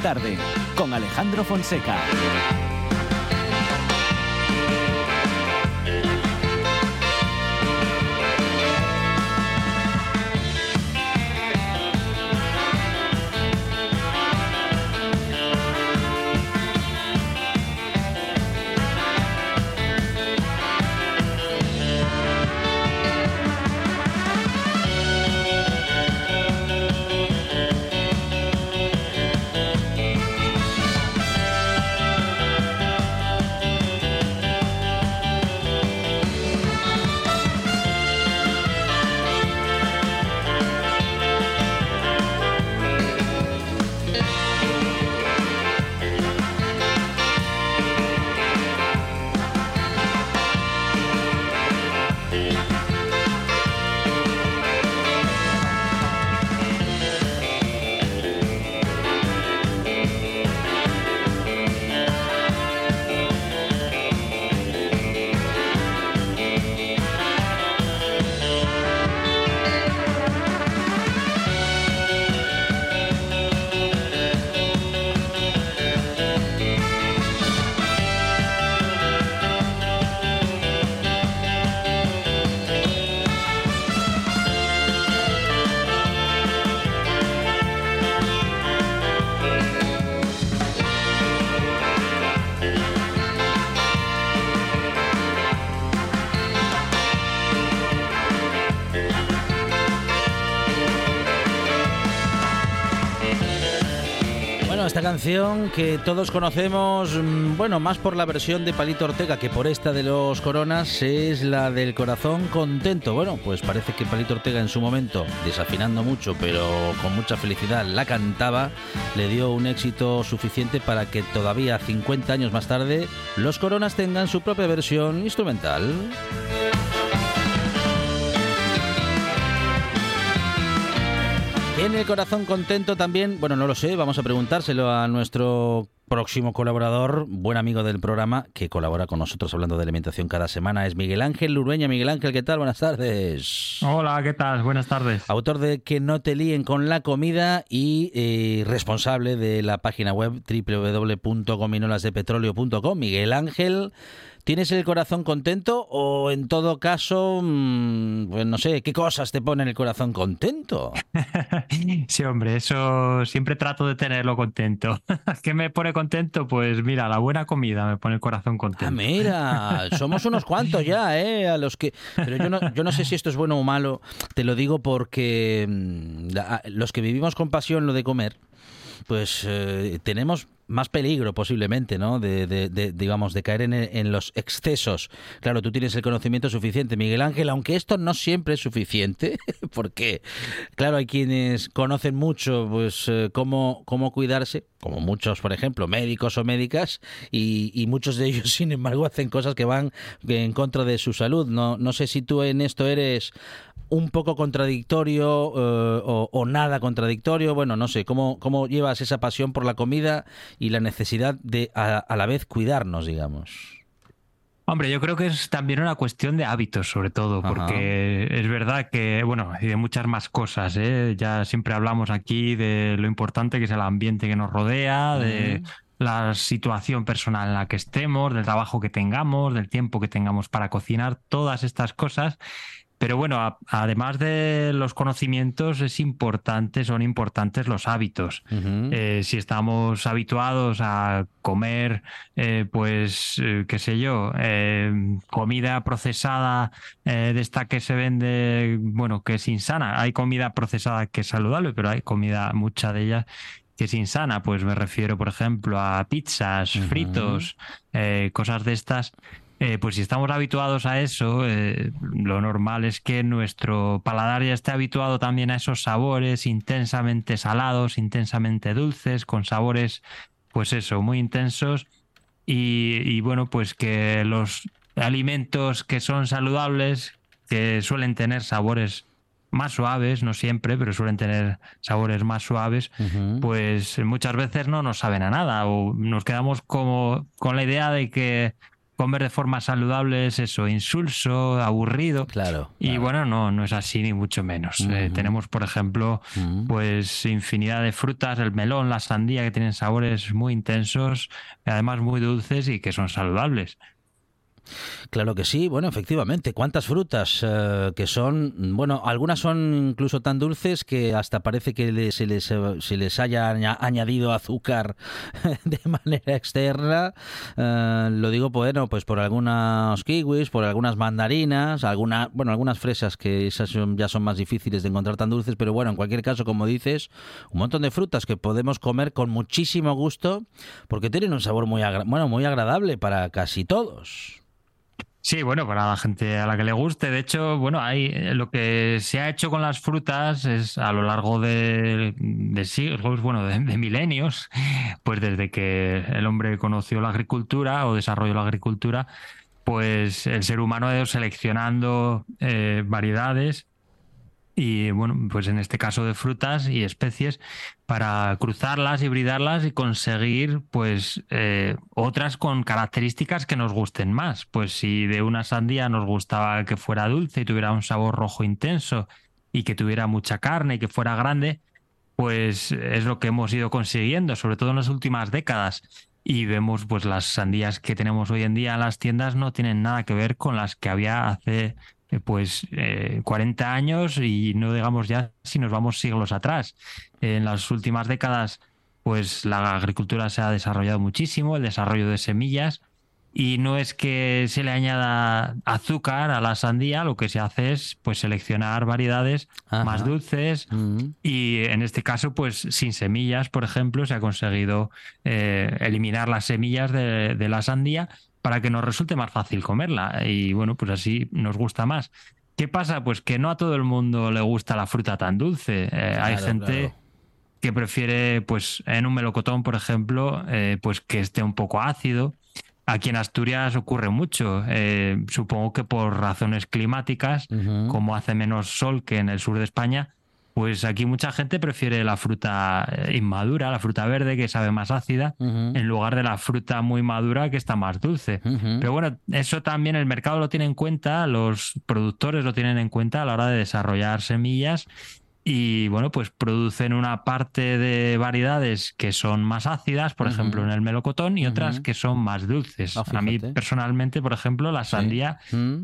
tarde con Alejandro Fonseca. Que todos conocemos, mm, bueno, más por la versión de Palito Ortega que por esta de los Coronas, es la del corazón contento. Bueno, pues parece que Palito Ortega en su momento, desafinando mucho, pero con mucha felicidad, la cantaba, le dio un éxito suficiente para que todavía 50 años más tarde los Coronas tengan su propia versión instrumental. En el corazón contento también, bueno, no lo sé, vamos a preguntárselo a nuestro próximo colaborador, buen amigo del programa, que colabora con nosotros hablando de alimentación cada semana, es Miguel Ángel Lurueña. Miguel Ángel, ¿qué tal? Buenas tardes. Hola, ¿qué tal? Buenas tardes. Autor de Que no te líen con la comida y eh, responsable de la página web www.gominolasdepetróleo.com. Miguel Ángel, ¿Tienes el corazón contento o en todo caso, mm, pues no sé, qué cosas te ponen el corazón contento? sí, hombre, eso siempre trato de tenerlo contento. ¿Qué me pone contento? Pues mira, la buena comida me pone el corazón contento. Ah, mira, somos unos cuantos ya, ¿eh? A los que... Pero yo no, yo no sé si esto es bueno o malo, te lo digo porque mm, los que vivimos con pasión lo de comer, pues eh, tenemos más peligro posiblemente, ¿no? De, digamos, de caer en, los excesos. Claro, tú tienes el conocimiento suficiente, Miguel Ángel, aunque esto no siempre es suficiente, porque, claro, hay quienes conocen mucho, pues, eh, cómo, cómo cuidarse, como muchos, por ejemplo, médicos o médicas, y, muchos de ellos, sin embargo, hacen cosas que van en contra de su salud. No, no sé si tú en esto eres un poco contradictorio eh, o, nada contradictorio. Bueno, no sé, ¿cómo, ¿cómo llevas esa pasión por la comida y la necesidad de a, la vez cuidarnos, digamos. Hombre, yo creo que es también una cuestión de hábitos, sobre todo, porque es verdad que, bueno, y de muchas más cosas, ¿eh? ya siempre hablamos aquí de lo importante que es el ambiente que nos rodea, de la situación personal en la que estemos, del trabajo que tengamos, del tiempo que tengamos para cocinar, todas estas cosas. Pero bueno, además de los conocimientos, es importante, son importantes los hábitos. Eh, si estamos habituados a comer, eh, pues, eh, qué sé yo, comida procesada de esta que se vende, bueno, que es insana. Hay comida procesada que es saludable, pero hay comida, mucha de ellas, que es insana. Pues me refiero, por ejemplo, a pizzas, fritos, cosas de estas eh, pues si estamos habituados a eso, eh, lo normal es que nuestro paladar ya esté habituado también a esos sabores intensamente salados, intensamente dulces, con sabores, pues eso, muy intensos. Y, bueno, pues que los alimentos que son saludables, que suelen tener sabores más suaves, no siempre, pero suelen tener sabores más suaves, pues muchas veces no nos saben a nada o nos quedamos como con la idea de que comer de forma saludable es eso, insulso, aburrido. Claro. Y bueno, no, no es así ni mucho menos. Eh, tenemos, por ejemplo, pues infinidad de frutas, el melón, la sandía, que tienen sabores muy intensos, además muy dulces y que son saludables. Claro que sí, bueno, efectivamente. ¿Cuántas frutas eh, que son? Bueno, algunas son incluso tan dulces que hasta parece que se, les, se les haya añadido azúcar de manera externa. Eh, lo digo, bueno, pues por algunos kiwis, por algunas mandarinas, algunas, bueno, algunas fresas que esas ya son más difíciles de encontrar tan dulces, pero bueno, en cualquier caso, como dices, un montón de frutas que podemos comer con muchísimo gusto porque tienen un sabor muy, bueno, muy agradable para casi todos. Sí, bueno, para la gente a la que le guste. De hecho, bueno, hay eh, lo que se ha hecho con las frutas es a lo largo de, siglos, bueno, de, milenios, pues desde que el hombre conoció la agricultura o desarrolló la agricultura, pues el ser humano ha ido seleccionando eh, variedades y bueno, pues en este caso de frutas y especies para cruzarlas, hibridarlas y conseguir pues eh, otras con características que nos gusten más. Pues si de una sandía nos gustaba que fuera dulce y tuviera un sabor rojo intenso y que tuviera mucha carne y que fuera grande, pues es lo que hemos ido consiguiendo, sobre todo en las últimas décadas. Y vemos pues las sandías que tenemos hoy en día en las tiendas no tienen nada que ver con las que había hace eh, pues 40 eh, años y no digamos ya si nos vamos siglos atrás. En las últimas décadas, pues la agricultura se ha desarrollado muchísimo, el desarrollo de semillas, y no es que se le añada azúcar a la sandía, lo que se hace es pues seleccionar variedades más dulces mm. y en este caso pues sin semillas, por ejemplo, se ha conseguido eh, eliminar las semillas de, de la sandía para que nos resulte más fácil comerla y bueno, pues así nos gusta más. ¿Qué pasa? Pues que no a todo el mundo le gusta la fruta tan dulce. Eh, hay gente que prefiere, pues en un melocotón, por ejemplo, eh, pues que esté un poco ácido. Aquí en Asturias ocurre mucho, eh, supongo que por razones climáticas, como hace menos sol que en el sur de España, pues aquí mucha gente prefiere la fruta eh, inmadura, la fruta verde que sabe más ácida, en lugar de la fruta muy madura que está más dulce. Pero bueno, eso también el mercado lo tiene en cuenta, los productores lo tienen en cuenta a la hora de desarrollar semillas y bueno, pues producen una parte de variedades que son más ácidas, por ejemplo, en el melocotón, y otras que son más dulces. Ah, a mí personalmente, por ejemplo, la sandía,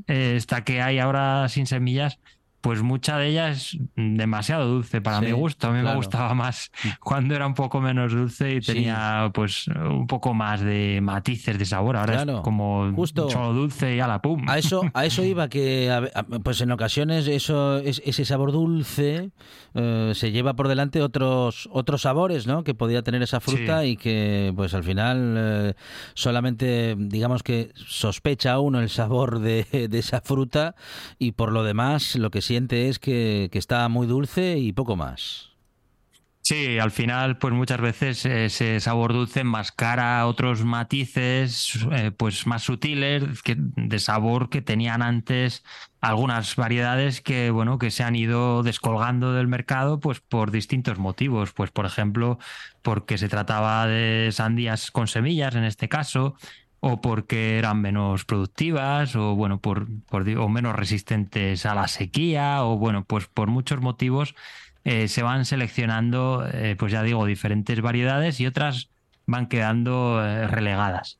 eh, esta que hay ahora sin semillas, pues mucha de ella es demasiado dulce para mi gusto. A mí me gustaba más cuando era un poco menos dulce y tenía pues un poco más de matices de sabor. Ahora es como Justo. solo dulce y a la pum. A eso, a eso iba que pues en ocasiones eso ese sabor dulce eh, se lleva por delante otros otros sabores, ¿no? Que podía tener esa fruta y que pues al final eh, solamente digamos que sospecha uno el sabor de, de esa fruta y por lo demás lo que sí es que, está muy dulce y poco más. Sí, al final, pues muchas veces ese sabor dulce enmascara otros matices, eh, pues más sutiles que, de sabor que tenían antes algunas variedades que, bueno, que se han ido descolgando del mercado, pues por distintos motivos. Pues, por ejemplo, porque se trataba de sandías con semillas, en este caso, o porque eran menos productivas o bueno por, o menos resistentes a la sequía o bueno pues por muchos motivos eh, se van seleccionando eh, pues ya digo diferentes variedades y otras van quedando eh, relegadas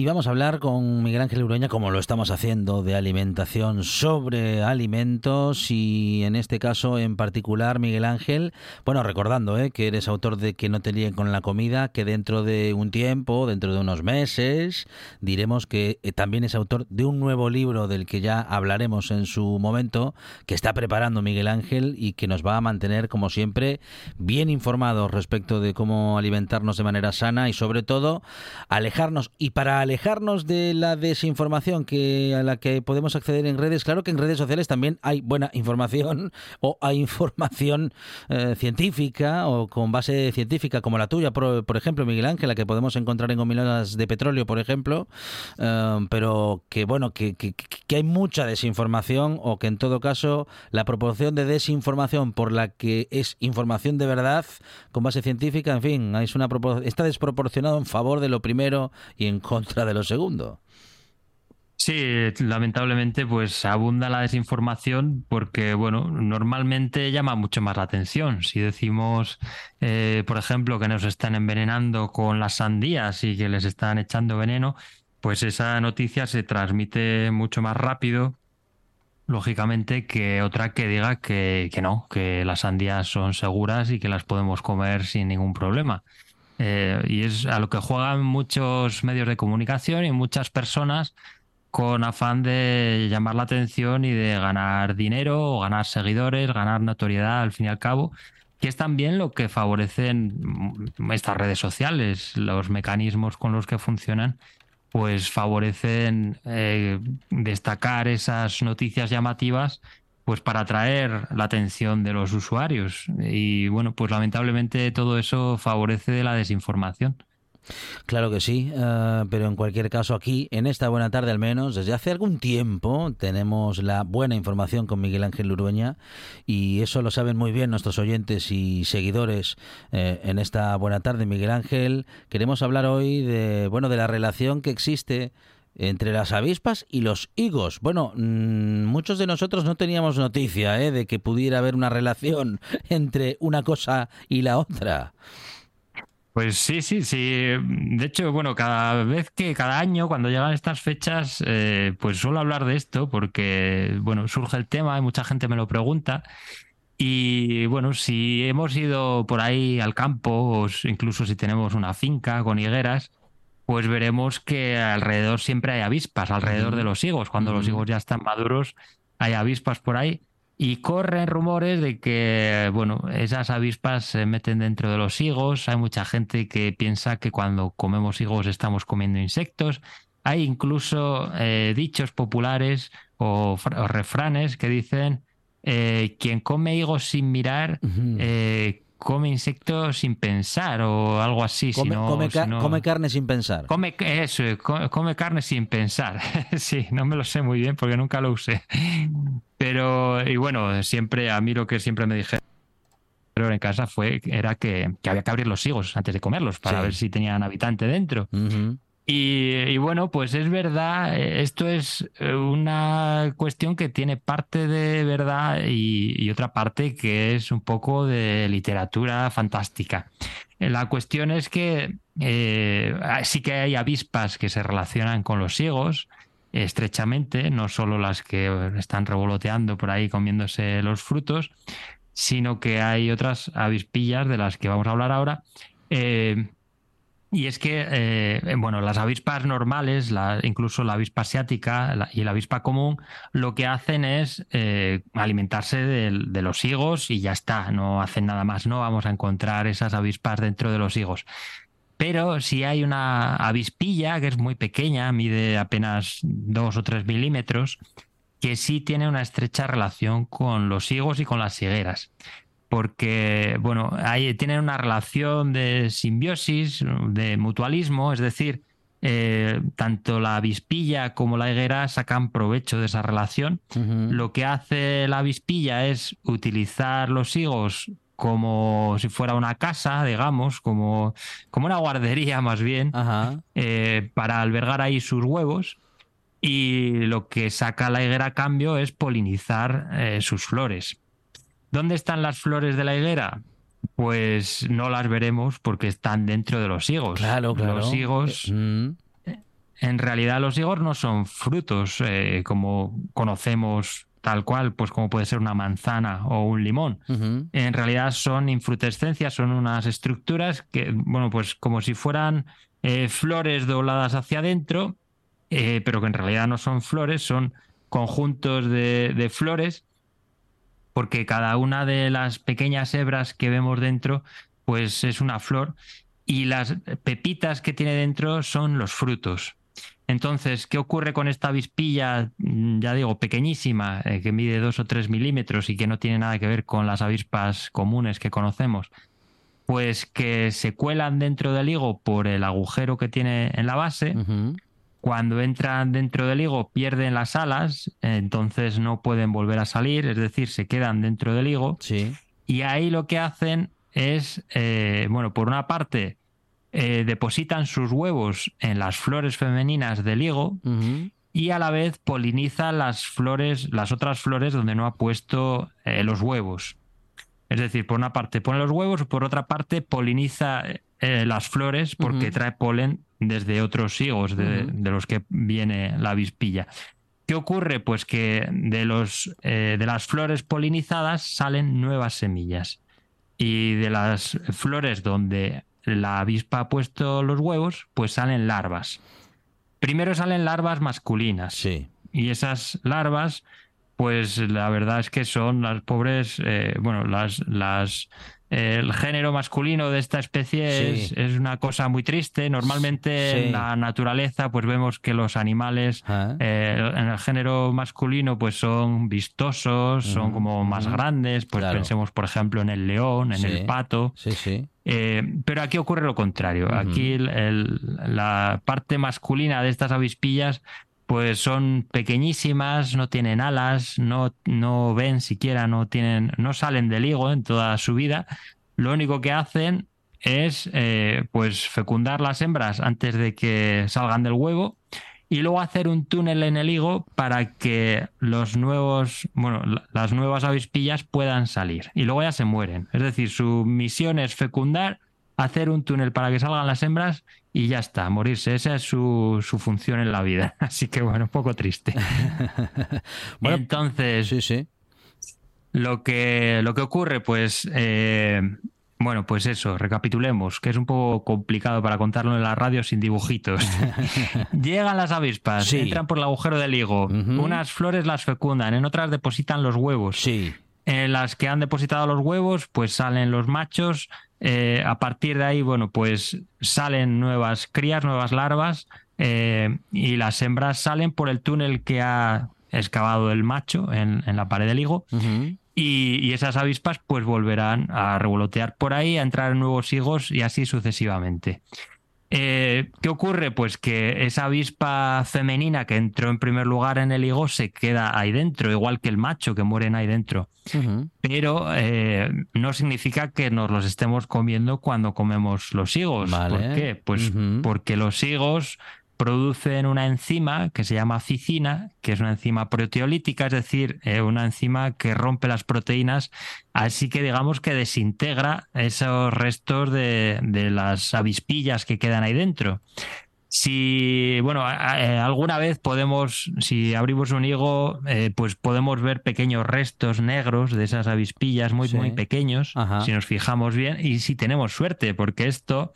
y vamos a hablar con Miguel Ángel Urueña, como lo estamos haciendo, de alimentación sobre alimentos y en este caso en particular, Miguel Ángel, bueno, recordando ¿eh? que eres autor de Que no te líen con la comida, que dentro de un tiempo, dentro de unos meses, diremos que eh, también es autor de un nuevo libro del que ya hablaremos en su momento, que está preparando Miguel Ángel y que nos va a mantener, como siempre, bien informados respecto de cómo alimentarnos de manera sana y sobre todo alejarnos y para alejarnos de la desinformación que a la que podemos acceder en redes, claro que en redes sociales también hay buena información o hay información eh, científica o con base científica como la tuya, por, ejemplo, Miguel Ángel, la que podemos encontrar en gomilonas de petróleo, por ejemplo, eh, pero que bueno, que, hay mucha desinformación o que en todo caso la proporción de desinformación por la que es información de verdad con base científica, en fin, es una está desproporcionado en favor de lo primero y en contra de lo segundo. Sí, lamentablemente pues abunda la desinformación porque, bueno, normalmente llama mucho más la atención. Si decimos, eh, por ejemplo, que nos están envenenando con las sandías y que les están echando veneno, pues esa noticia se transmite mucho más rápido, lógicamente, que otra que diga que, no, que las sandías son seguras y que las podemos comer sin ningún problema. Eh, y es a lo que juegan muchos medios de comunicación y muchas personas con afán de llamar la atención y de ganar dinero o ganar seguidores, ganar notoriedad al fin y al cabo, que es también lo que favorecen estas redes sociales, los mecanismos con los que funcionan, pues favorecen eh, destacar esas noticias llamativas pues para atraer la atención de los usuarios. Y bueno, pues lamentablemente todo eso favorece la desinformación. Claro que sí, eh, pero en cualquier caso aquí, en esta buena tarde al menos, desde hace algún tiempo tenemos la buena información con Miguel Ángel Urueña y eso lo saben muy bien nuestros oyentes y seguidores eh, en esta buena tarde. Miguel Ángel, queremos hablar hoy de, bueno, de la relación que existe entre las avispas y los higos. Bueno, mm, muchos de nosotros no teníamos noticia ¿eh? de que pudiera haber una relación entre una cosa y la otra. Pues sí, sí, sí. De hecho, bueno, cada vez que, cada año, cuando llegan estas fechas, eh, pues suelo hablar de esto porque, bueno, surge el tema y mucha gente me lo pregunta. Y bueno, si hemos ido por ahí al campo, o incluso si tenemos una finca con higueras, pues veremos que alrededor siempre hay avispas, alrededor de los higos. Cuando los higos ya están maduros, hay avispas por ahí. Y corren rumores de que, bueno, esas avispas se meten dentro de los higos. Hay mucha gente que piensa que cuando comemos higos estamos comiendo insectos. Hay incluso eh, dichos populares o, refranes que dicen eh, quien come higos sin mirar eh, come insectos sin pensar o algo así. Come, come, carne sin pensar. Come, eso, come, carne sin pensar. sí, no me lo sé muy bien porque nunca lo usé. Pero, y bueno, siempre, a mí lo que siempre me dijeron en casa fue era que, había que abrir los higos antes de comerlos para ver si tenían habitante dentro. Y, bueno, pues es verdad, eh, esto es eh, una cuestión que tiene parte de verdad y, otra parte que es un poco de literatura fantástica. Eh, la cuestión es que sí que hay avispas que se relacionan con los higos estrechamente, no solo las que están revoloteando por ahí comiéndose los frutos, sino que hay otras avispillas de las que vamos a hablar ahora. Y es que, eh, bueno, las avispas normales, incluso la avispa asiática y la avispa común, lo que hacen es eh, alimentarse de, los higos y ya está, no hacen nada más, no vamos a encontrar esas avispas dentro de los higos. Pero si hay una avispilla que es muy pequeña, mide apenas dos o tres milímetros, que sí tiene una estrecha relación con los higos y con las higueras porque bueno, ahí tienen una relación de simbiosis, de mutualismo, es decir, eh, tanto la avispilla como la higuera sacan provecho de esa relación. Lo que hace la avispilla es utilizar los higos como si fuera una casa, digamos, como, como una guardería más bien, eh, para albergar ahí sus huevos. Y lo que saca la higuera a cambio es polinizar eh, sus flores. ¿Dónde están las flores de la higuera? Pues no las veremos porque están dentro de los higos. Claro, claro. Los higos. Eh, mm. En realidad, los higos no son frutos eh, como conocemos tal cual, pues como puede ser una manzana o un limón. En realidad son infrutescencias, son unas estructuras que, bueno, pues como si fueran eh, flores dobladas hacia adentro, pero que en realidad no son flores, son conjuntos de flores porque cada una de las pequeñas hebras que vemos dentro, pues es una flor y las pepitas que tiene dentro son los frutos. Entonces, ¿qué ocurre con esta avispilla, mm, ya digo, pequeñísima, eh, que mide dos o tres milímetros y que no tiene nada que ver con las avispas comunes que conocemos? Pues que se cuelan dentro del higo por el agujero que tiene en la base, cuando entran dentro del higo pierden las alas, entonces no pueden volver a salir, es decir, se quedan dentro del higo. Sí. Y ahí lo que hacen es, eh, bueno, por una parte, eh, depositan sus huevos en las flores femeninas del higo y a la vez poliniza las flores, las otras flores donde no ha puesto eh, los huevos. Es decir, por una parte pone los huevos, por otra parte poliniza eh, las flores porque trae polen desde otros higos de, los que viene la avispilla. ¿Qué ocurre? Pues que de, los, de las flores polinizadas salen nuevas semillas y de las flores donde la avispa ha puesto los huevos, pues salen larvas. Primero salen larvas masculinas. Sí. Y esas larvas, pues la verdad es que son las pobres, eh, bueno, las, las el género masculino de esta especie es, una cosa muy triste. Normalmente en la naturaleza pues vemos que los animales ah. eh, en el género masculino pues son vistosos, son como más grandes. Pues pensemos por ejemplo en el león, en el pato. Eh, pero aquí ocurre lo contrario. Aquí la parte masculina de estas avispillas pues son pequeñísimas, no tienen alas, no, no ven siquiera, no tienen, no salen del higo en toda su vida. Lo único que hacen es eh, pues fecundar las hembras antes de que salgan del huevo y luego hacer un túnel en el higo para que los nuevos, bueno, las nuevas avispillas puedan salir y luego ya se mueren. Es decir, su misión es fecundar, hacer un túnel para que salgan las hembras y ya está, morirse. Esa es su, función en la vida. Así que bueno, un poco triste. bueno, Entonces, sí, sí. Lo que, lo que ocurre, pues, eh, bueno, pues eso, recapitulemos, que es un poco complicado para contarlo en la radio sin dibujitos. Llegan las avispas, entran por el agujero del higo, unas flores las fecundan, en otras depositan los huevos. Sí. En las que han depositado los huevos, pues salen los machos, eh, a partir de ahí, bueno, pues salen nuevas crías, nuevas larvas eh, y las hembras salen por el túnel que ha excavado el macho en, la pared del higo y, esas avispas pues volverán a revolotear por ahí, a entrar en nuevos higos y así sucesivamente. Eh, ¿Qué ocurre? Pues que esa avispa femenina que entró en primer lugar en el higo se queda ahí dentro, igual que el macho que mueren ahí dentro. Pero eh, no significa que nos los estemos comiendo cuando comemos los higos. ¿Por qué? Pues porque los higos producen una enzima que se llama ficina, que es una enzima proteolítica, es decir, eh, una enzima que rompe las proteínas, así que digamos que desintegra esos restos de, las avispillas que quedan ahí dentro. Si, bueno, alguna vez podemos, si abrimos un higo, eh, pues podemos ver pequeños restos negros de esas avispillas muy, muy pequeños, si nos fijamos bien, y si tenemos suerte, porque esto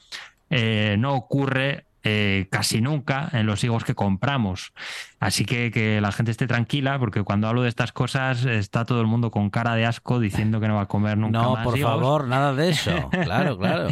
eh, no ocurre eh, casi nunca en los higos que compramos. Así que que la gente esté tranquila, porque cuando hablo de estas cosas está todo el mundo con cara de asco diciendo que no va a comer nunca no, más. No, por favor, nada de eso. Claro, claro.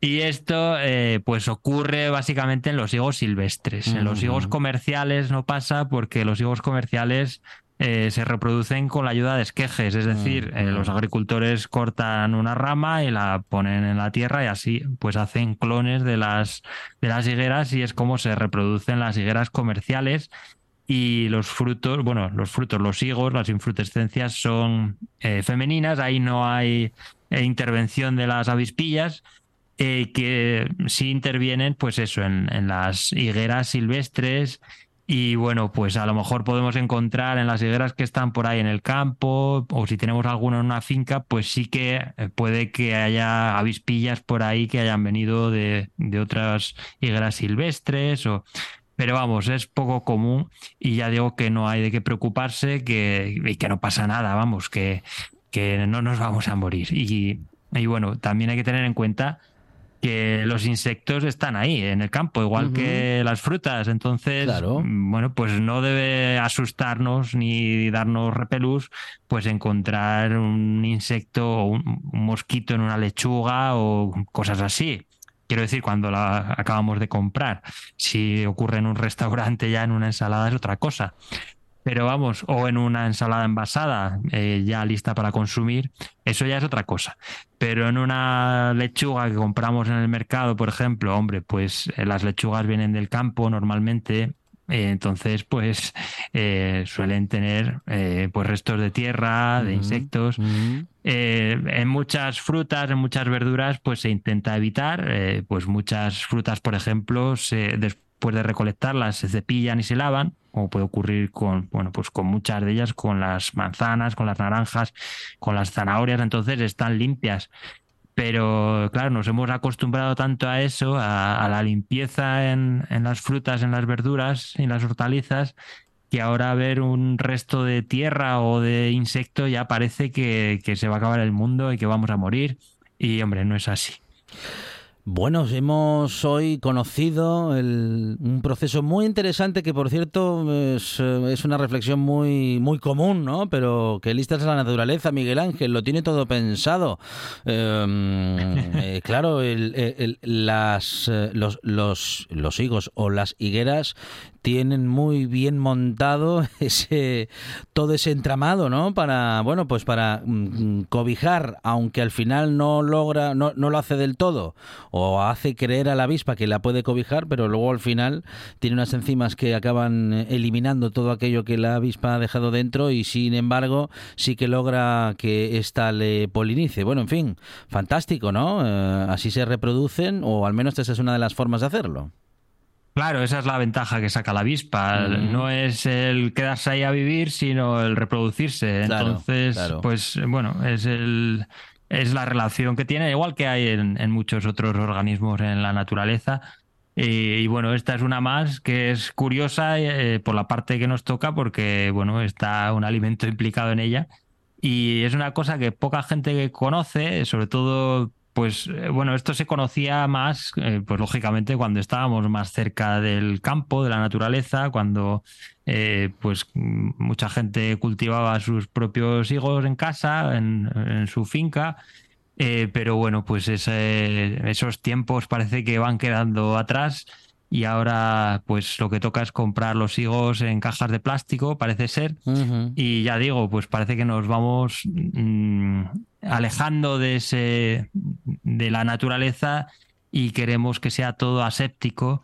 Y esto eh, pues ocurre básicamente en los higos silvestres. En los higos comerciales no pasa porque los higos comerciales eh, se reproducen con la ayuda de esquejes, es decir, mm, eh, los agricultores cortan una rama y la ponen en la tierra y así pues hacen clones de las, de las higueras y es como se reproducen las higueras comerciales y los frutos, bueno, los frutos, los higos, las infrutescencias son eh, femeninas, ahí no hay intervención de las avispillas. que sí intervienen, pues eso, en, en las higueras silvestres y bueno, pues a lo mejor podemos encontrar en las higueras que están por ahí en el campo, o si tenemos alguno en una finca, pues sí que eh, puede que haya avispillas por ahí que hayan venido de, otras higueras silvestres. O... Pero vamos, es poco común y ya digo que no hay de qué preocuparse, que, y que no pasa nada, vamos, que, que no nos vamos a morir. Y, y bueno, también hay que tener en cuenta que los insectos están ahí en el campo, igual que las frutas. Entonces, bueno, pues no debe asustarnos ni darnos repelús, pues encontrar un insecto o un, mosquito en una lechuga o cosas así. Quiero decir, cuando la acabamos de comprar. Si ocurre en un restaurante ya en una ensalada es otra cosa. Pero vamos, o en una ensalada envasada eh, ya lista para consumir, eso ya es otra cosa. Pero en una lechuga que compramos en el mercado, por ejemplo, hombre, pues eh, las lechugas vienen del campo normalmente entonces, pues suelen tener pues restos de tierra, de insectos. en muchas frutas, en muchas verduras, pues se intenta evitar. pues muchas frutas, por ejemplo, se, después de recolectarlas, se cepillan y se lavan como puede ocurrir con, bueno, pues con muchas de ellas, con las manzanas, con las naranjas, con las zanahorias, entonces están limpias. Pero claro, nos hemos acostumbrado tanto a eso, a, la limpieza en, las frutas, en las verduras y las hortalizas, que ahora ver un resto de tierra o de insecto ya parece que, que se va a acabar el mundo y que vamos a morir. Y hombre, no es así. Bueno, hemos hoy conocido un proceso muy interesante que, por cierto, es, eh, una reflexión muy, muy común, ¿no? Pero que listas a la naturaleza, Miguel Ángel, lo tiene todo pensado. Em, eh, claro, las, eh, los, los, los higos o las higueras tienen muy bien montado ese todo ese entramado, ¿no? Para bueno, pues para mm, cobijar, aunque al final no logra, no, no, lo hace del todo, o hace creer a la avispa que la puede cobijar, pero luego al final tiene unas enzimas que acaban eliminando todo aquello que la avispa ha dejado dentro y sin embargo sí que logra que ésta le polinice. Bueno, en fin, fantástico, ¿no? Eh, así se reproducen, o al menos esa es una de las formas de hacerlo. Claro, esa es la ventaja que saca la avispa. No es el quedarse ahí a vivir, sino el reproducirse. Entonces, pues bueno, es el es la relación que tiene, igual que hay en, muchos otros organismos en la naturaleza. Y, bueno, esta es una más que es curiosa eh, por la parte que nos toca, porque bueno, está un alimento implicado en ella. Y es una cosa que poca gente conoce, sobre todo pues eh, bueno, esto se conocía más, eh, pues lógicamente cuando estábamos más cerca del campo, de la naturaleza, cuando eh, pues mucha gente cultivaba sus propios higos en casa, en, su finca. pero bueno, pues esos tiempos parece que van quedando atrás y ahora pues lo que toca es comprar los higos en cajas de plástico, parece ser. Y ya digo, pues parece que nos vamos mm, alejando de ese de la naturaleza y queremos que sea todo aséptico.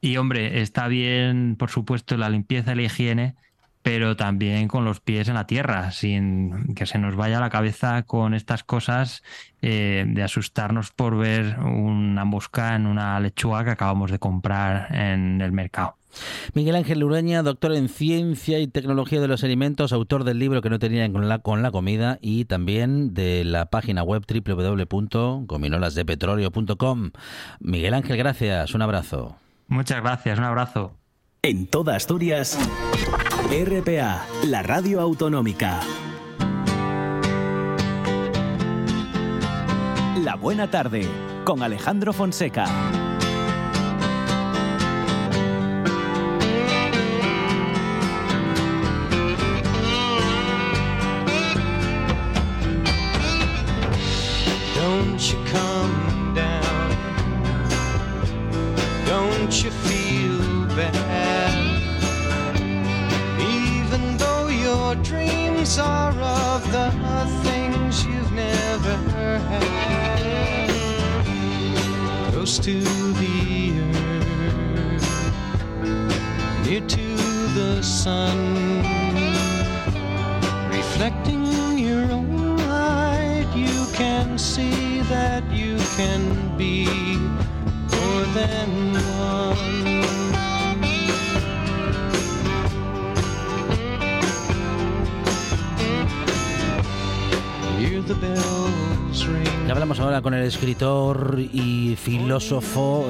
Y hombre, está bien, por supuesto, la limpieza y la higiene, pero también con los pies en la tierra, sin que se nos vaya la cabeza con estas cosas eh, de asustarnos por ver una mosca en una lechuga que acabamos de comprar en el mercado. Miguel Ángel Ureña, doctor en Ciencia y Tecnología de los Alimentos, autor del libro que no tenían con la, con la comida y también de la página web www.gominolasdepetróleo.com. Miguel Ángel, gracias, un abrazo. Muchas gracias, un abrazo. En toda Asturias, RPA, la radio autonómica. La buena tarde, con Alejandro Fonseca. To the earth, near to the sun, reflecting your own light. You can see that you can be more than one. The bells ring. hablamos ahora con el escritor y filósofo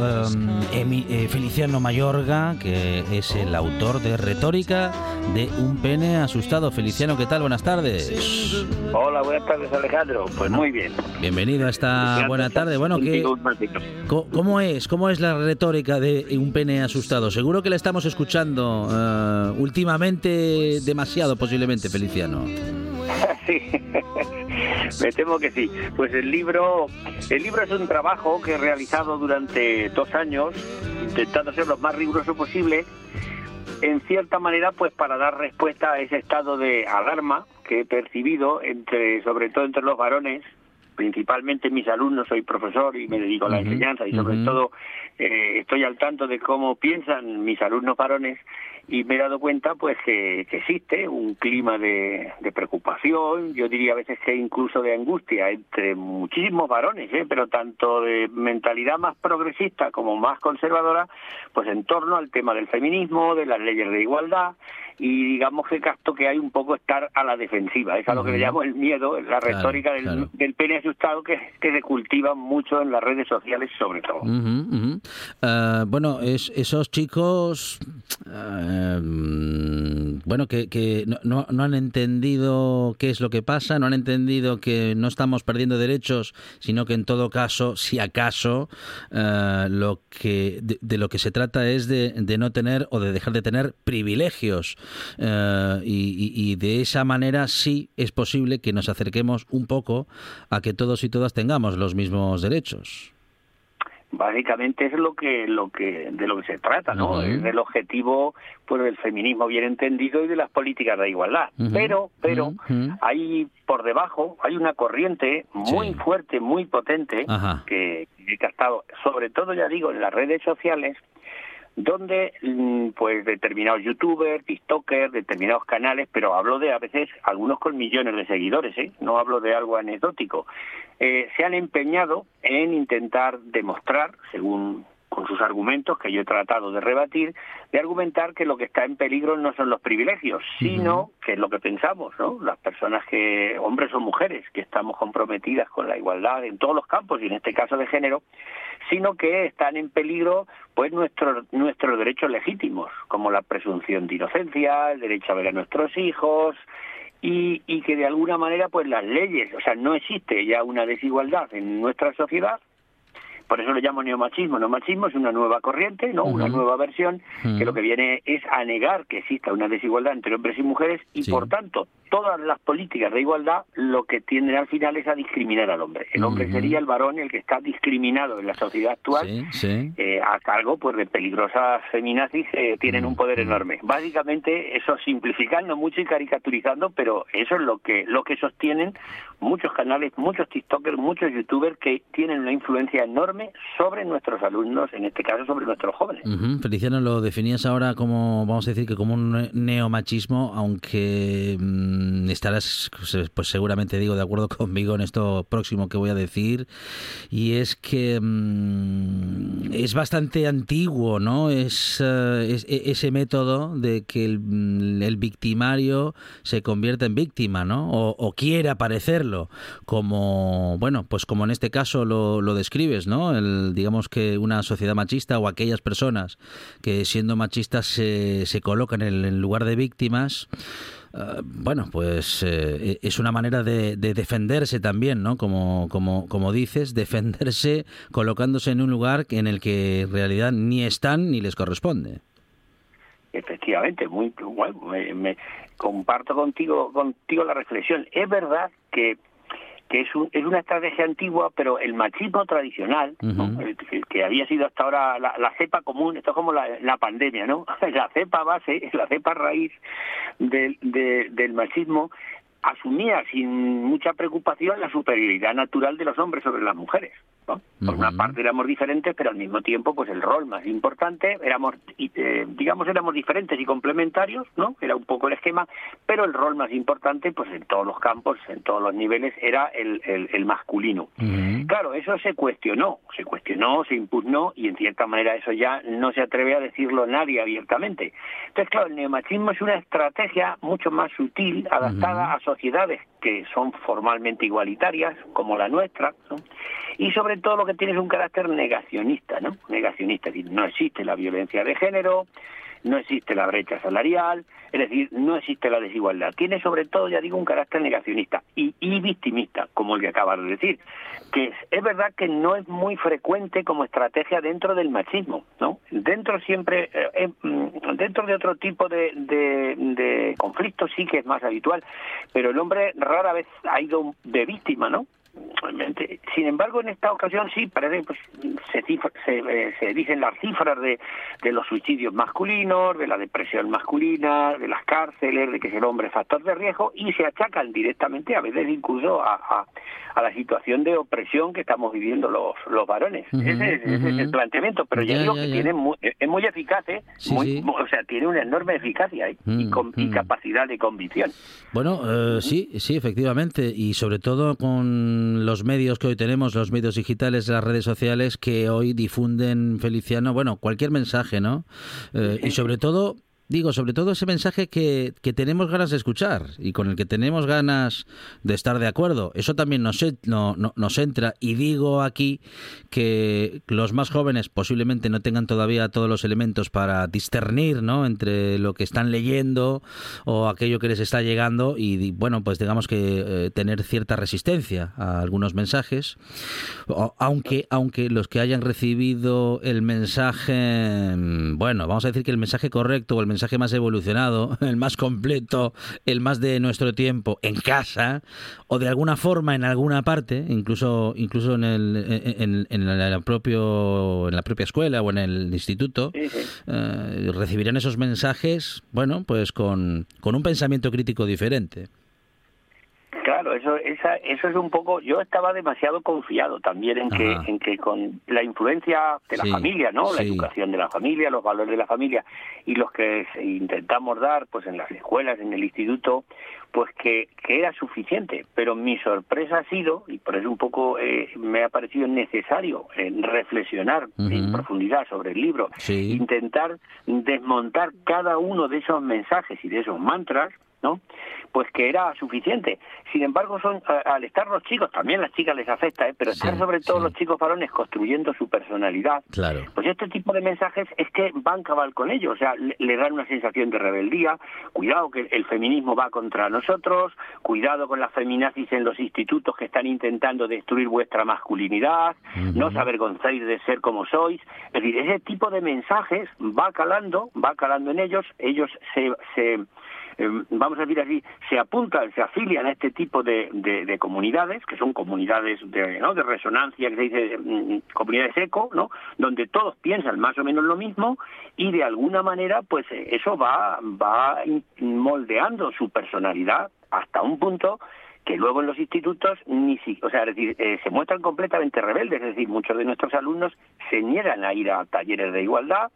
em, eh, Feliciano Mayorga, que es el autor de Retórica de Un pene asustado. Feliciano, ¿qué tal? Buenas tardes. Hola, buenas tardes Alejandro. Pues muy bien. Bienvenido a esta buena tarde. Bueno, ¿qué, ¿cómo es? ¿Cómo es la retórica de Un pene asustado? Seguro que la estamos escuchando eh, últimamente demasiado, posiblemente, Feliciano. Sí. Me temo que sí. Pues el libro, el libro es un trabajo que he realizado durante dos años, intentando ser lo más riguroso posible, en cierta manera, pues para dar respuesta a ese estado de alarma que he percibido entre, sobre todo entre los varones, principalmente mis alumnos, soy profesor y me dedico a la enseñanza y sobre todo eh, estoy al tanto de cómo piensan mis alumnos varones y me he dado cuenta pues que, existe un clima de, de, preocupación, yo diría a veces que incluso de angustia entre muchísimos varones, ¿eh? pero tanto de mentalidad más progresista como más conservadora, pues en torno al tema del feminismo, de las leyes de igualdad, y digamos que casto que hay un poco estar a la defensiva. Es a lo que le llamo el miedo, la retórica del, del, pene asustado que, que, se cultiva mucho en las redes sociales sobre todo. Uh -huh, uh -huh. Uh, bueno, es, esos chicos, uh, bueno, que, que no, no, han entendido qué es lo que pasa, no han entendido que no estamos perdiendo derechos, sino que en todo caso, si acaso, uh, lo que de, de, lo que se trata es de, de no tener o de dejar de tener privilegios. Uh, y, y, de esa manera sí es posible que nos acerquemos un poco a que todos y todas tengamos los mismos derechos básicamente es lo que lo que de lo que se trata no es del objetivo pues del feminismo bien entendido y de las políticas de igualdad uh -huh. pero pero uh -huh. hay por debajo hay una corriente muy sí. fuerte muy potente que, que ha estado sobre todo ya digo en las redes sociales donde mm, pues determinados youtubers, tiktokers, determinados canales, pero hablo de a veces algunos con millones de seguidores, ¿eh? no hablo de algo anecdótico, eh, se han empeñado en intentar demostrar, según con sus argumentos que yo he tratado de rebatir, de argumentar que lo que está en peligro no son los privilegios, sino uh -huh. que es lo que pensamos, ¿no? Las personas que, hombres o mujeres, que estamos comprometidas con la igualdad en todos los campos y en este caso de género, sino que están en peligro pues nuestros nuestros derechos legítimos, como la presunción de inocencia, el derecho a ver a nuestros hijos, y, y que de alguna manera pues las leyes, o sea, no existe ya una desigualdad en nuestra sociedad, por eso lo llamo neomachismo. Neomachismo es una nueva corriente, no, uh -huh. una nueva versión uh -huh. que lo que viene es a negar que exista una desigualdad entre hombres y mujeres y sí. por tanto todas las políticas de igualdad lo que tienden al final es a discriminar al hombre. El hombre uh -huh. sería el varón el que está discriminado en la sociedad actual sí, sí. Eh, a cargo pues de peligrosas feminazis que tienen un poder enorme. Básicamente eso simplificando mucho y caricaturizando, pero eso es lo que lo que sostienen muchos canales, muchos tiktokers, muchos youtubers que tienen una influencia enorme sobre nuestros alumnos, en este caso sobre nuestros jóvenes. Feliciano, lo definías ahora como, vamos a decir que como un neomachismo, aunque mmm, estarás, pues seguramente digo, de acuerdo conmigo en esto próximo que voy a decir, y es que mmm, es bastante antiguo, ¿no? Es, uh, es, ese método de que el, el, victimario se convierta en víctima, ¿no? O, o quiera parecerlo, como, bueno, pues como en este caso lo describes, ¿no? El, digamos que una sociedad machista o aquellas personas que siendo machistas se, se colocan en el lugar de víctimas. Uh, bueno, pues eh, es una manera de, de, defenderse también, ¿no? Como, como, como dices, defenderse colocándose en un lugar en el que en realidad ni están ni les corresponde. Efectivamente, muy bueno, me, me comparto contigo contigo la reflexión. Es verdad que que es, un, es una estrategia antigua, pero el machismo tradicional, uh -huh. ¿no? el, el que había sido hasta ahora la, la, cepa común, esto es como la, la pandemia, ¿no? La cepa base, la cepa raíz del, de, del machismo asumía sin mucha preocupación la superioridad natural de los hombres sobre las mujeres. ¿No? Por uh -huh. una parte éramos diferentes, pero al mismo tiempo, pues el rol más importante, éramos, eh, digamos, éramos diferentes y complementarios, ¿no? Era un poco el esquema, pero el rol más importante, pues en todos los campos, en todos los niveles, era el, el, el masculino. Uh -huh. Claro, eso se cuestionó, se cuestionó, se impugnó, y en cierta manera eso ya no se atreve a decirlo nadie abiertamente. Entonces, claro, el neomachismo es una estrategia mucho más sutil, adaptada uh -huh. a sociedades que son formalmente igualitarias, como la nuestra, ¿no? Y sobre todo lo que tiene es un carácter negacionista, ¿no? Negacionista, es decir, no existe la violencia de género, no existe la brecha salarial, es decir, no existe la desigualdad. Tiene sobre todo, ya digo, un carácter negacionista y, y victimista, como el que acabas de decir, que es, es, verdad que no es muy frecuente como estrategia dentro del machismo, ¿no? Dentro siempre, eh, eh, dentro de otro tipo de, de, de conflictos sí que es más habitual, pero el hombre rara vez ha ido de víctima, ¿no? Sin embargo, en esta ocasión sí, parece pues se, se, eh, se dicen las cifras de, de los suicidios masculinos, de la depresión masculina, de las cárceles, de que es el hombre factor de riesgo y se achacan directamente, a veces incluso a, a, a la situación de opresión que estamos viviendo los, los varones. ese, es el planteamiento, pero ya, digo que tiene muy, es muy eficaz, ¿eh? muy, o sea, tiene una enorme eficacia ¿eh? y, con, y, capacidad de convicción. Bueno, eh, sí, sí, efectivamente, y sobre todo con los medios que hoy tenemos, los medios digitales, las redes sociales que hoy difunden, Feliciano, bueno, cualquier mensaje, ¿no? Eh, y sobre todo digo, sobre todo ese mensaje que, que, tenemos ganas de escuchar y con el que tenemos ganas de estar de acuerdo. Eso también nos, no, no, nos entra y digo aquí que los más jóvenes posiblemente no tengan todavía todos los elementos para discernir ¿no? entre lo que están leyendo o aquello que les está llegando y bueno, pues digamos que eh, tener cierta resistencia a algunos mensajes, aunque, aunque los que hayan recibido el mensaje, mm, bueno, vamos a decir que el mensaje correcto o el mensaje más evolucionado, el más completo, el más de nuestro tiempo en casa o de alguna forma en alguna parte, incluso incluso en el en, en, el propio en la propia escuela o en el instituto, sí, sí. Eh, recibirán esos mensajes, bueno, pues con, con un pensamiento crítico diferente. Claro, eso, esa, eso es un poco. Yo estaba demasiado confiado también en que, en que con la influencia de la sí, familia, ¿no? La sí. educación de la familia, los valores de la familia y los que intentamos dar, pues en las escuelas, en el instituto, pues que, que era suficiente. Pero mi sorpresa ha sido, y por eso un poco eh, me ha parecido necesario eh, reflexionar uh -huh. en profundidad sobre el libro, sí. intentar desmontar cada uno de esos mensajes y de esos mantras ¿no? Pues que era suficiente. Sin embargo, son al estar los chicos, también las chicas les afecta, ¿eh? pero estar sí, sobre todo sí. los chicos varones construyendo su personalidad, claro. pues este tipo de mensajes es que van cabal con ellos, o sea, le, le, dan una sensación de rebeldía, cuidado que el feminismo va contra nosotros, cuidado con las feminazis en los institutos que están intentando destruir vuestra masculinidad, uh -huh. no os avergonzáis de ser como sois, es decir, ese tipo de mensajes va calando, va calando en ellos, ellos se, se eh, vamos a decir así, se apuntan, se afilian a este tipo de, de, de comunidades, que son comunidades de, ¿no? de resonancia, que se dice mm, comunidades eco, ¿no? donde todos piensan más o menos lo mismo y de alguna manera pues eh, eso va, va moldeando su personalidad hasta un punto que luego en los institutos ni si, o sea, decir, eh, se muestran completamente rebeldes, es decir, muchos de nuestros alumnos se niegan a ir a talleres de igualdad,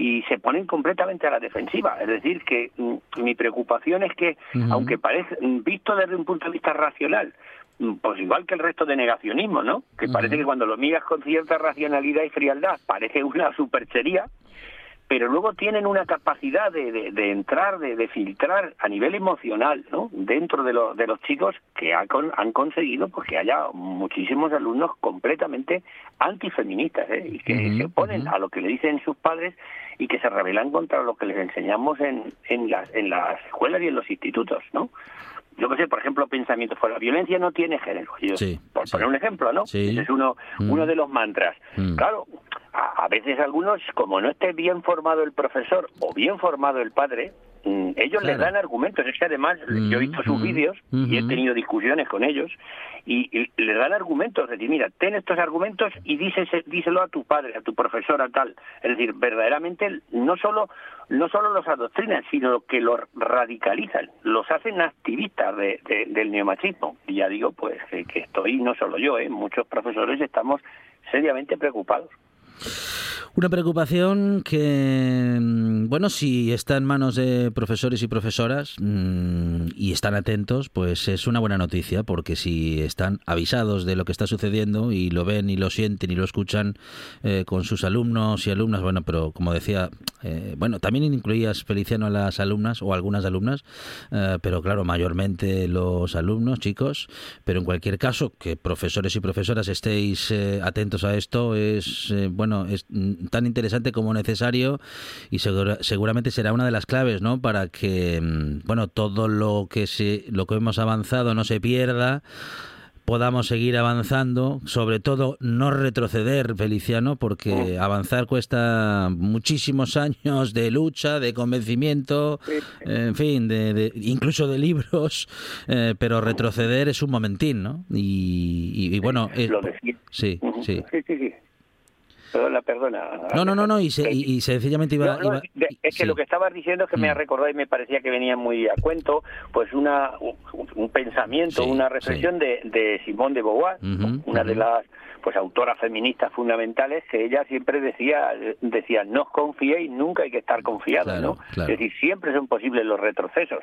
y se ponen completamente a la defensiva. Es decir, que mm, mi preocupación es que, uh -huh. aunque parece, visto desde un punto de vista racional, mm, pues igual que el resto de negacionismo, ¿no? Que uh -huh. parece que cuando lo miras con cierta racionalidad y frialdad parece una superchería, pero luego tienen una capacidad de, de, de entrar, de, de, filtrar a nivel emocional, ¿no? Dentro de, lo, de los chicos que ha con, han conseguido pues que haya muchísimos alumnos completamente antifeministas, ¿eh? Y que uh -huh, se oponen uh -huh. a lo que le dicen sus padres y que se rebelan contra lo que les enseñamos en, en, las, en las escuelas y en los institutos, ¿no? Yo qué sé, por ejemplo, pensamientos pues la violencia no tiene género. Yo, sí, por sí. poner un ejemplo, ¿no? Sí. Ese es uno, mm. uno de los mantras. Mm. Claro, a, a, veces algunos, como no esté bien formado el profesor o bien formado el padre, ellos claro. les dan argumentos. Es que además yo he visto sus vídeos y he tenido discusiones con ellos y, y les dan argumentos. Es decir, mira, ten estos argumentos y dísese, díselo a tu padre, a tu profesora, tal. Es decir, verdaderamente no solo no solo los adoctrinan, sino que los radicalizan, los hacen activistas de, de, del neomachismo. Y ya digo, pues, que, que estoy, no solo yo, ¿eh? muchos profesores estamos seriamente preocupados. Una preocupación que, mm, bueno, si está en manos de profesores y profesoras mmm, y están atentos, pues es una buena noticia, porque si están avisados de lo que está sucediendo y lo ven y lo sienten y lo escuchan eh, con sus alumnos y alumnas, bueno, pero como decía, eh, bueno, también incluías, Feliciano, a las alumnas o algunas alumnas, eh, pero claro, mayormente los alumnos, chicos, pero en cualquier caso, que profesores y profesoras estéis eh, atentos a esto es, bueno, es tan interesante como necesario y segura, seguramente será una de las claves, ¿no? Para que, mm, bueno, todo lo que se, lo que hemos avanzado no se pierda podamos seguir avanzando, sobre todo no retroceder, Feliciano, porque Mm. avanzar cuesta muchísimos años de lucha, de convencimiento, en fin, de, de- incluso de libros, eh, pero retroceder es un momentín, ¿no? Y, y- y bueno, eh, Ujú. sí. sí, sí, sí. Perdona, perdona. No, no, no, no, y, se- Que- y- y sencillamente iba... No, no, iba- es que sí. lo que estabas diciendo es que me Mm. ha recordado y me parecía que venía muy a cuento, pues una un, un pensamiento, Sí, una reflexión de, de Simone de Beauvoir, una de las pues autoras feministas fundamentales que ella siempre decía decía no os confiéis, nunca hay que estar confiados, Claro, ¿no? claro. Es decir, siempre son posibles los retrocesos.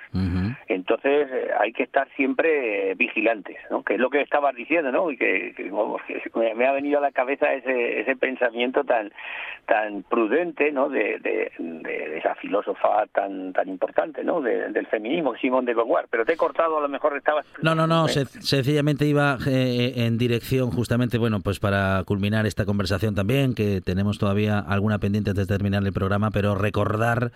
Entonces hay que estar siempre vigilantes, ¿no? Que es lo que estabas diciendo, ¿no? Y que, que, vamos, que me, ha venido a la cabeza ese, ese pensamiento tan tan prudente, ¿no? De, de, de esa filósofa tan tan importante, ¿no? De- del feminismo, Simón de Beauvoir. Pero te he cortado, a lo mejor estabas. No, no, no, Eh, sen- sencillamente iba eh, en dirección justamente, bueno, pues para culminar esta conversación también, que tenemos todavía alguna pendiente antes de terminar el programa, pero recordar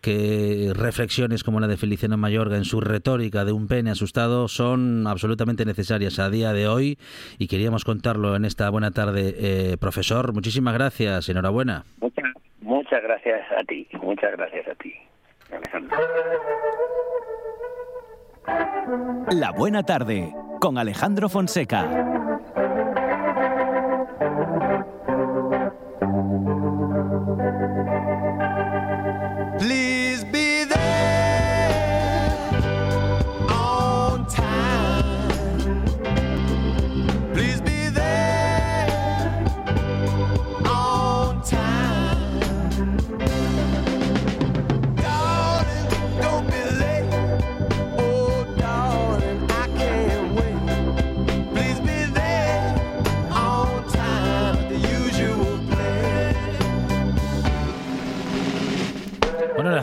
que reflexiones como la de Feliciano Mayorga en su retórica de un pene asustado son absolutamente necesarias a día de hoy y queríamos contarlo en esta buena tarde. Eh, profesor, muchísimas gracias, enhorabuena. Muchas, muchas gracias a ti, muchas gracias a ti. Alejandro. La buena tarde con Alejandro Fonseca.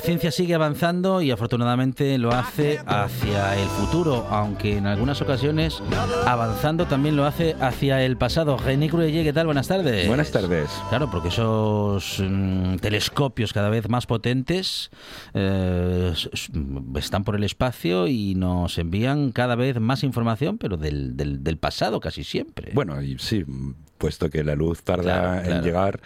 Ciencia sigue avanzando y afortunadamente lo hace hacia el futuro, aunque en algunas ocasiones avanzando también lo hace hacia el pasado. René Cruelle, ¿qué tal? Buenas tardes. Buenas tardes. Claro, porque esos mm, telescopios cada vez más potentes eh, están por el espacio y nos envían cada vez más información, pero del, del, del pasado casi siempre. Bueno, y sí, puesto que la luz tarda Claro, en claro. llegar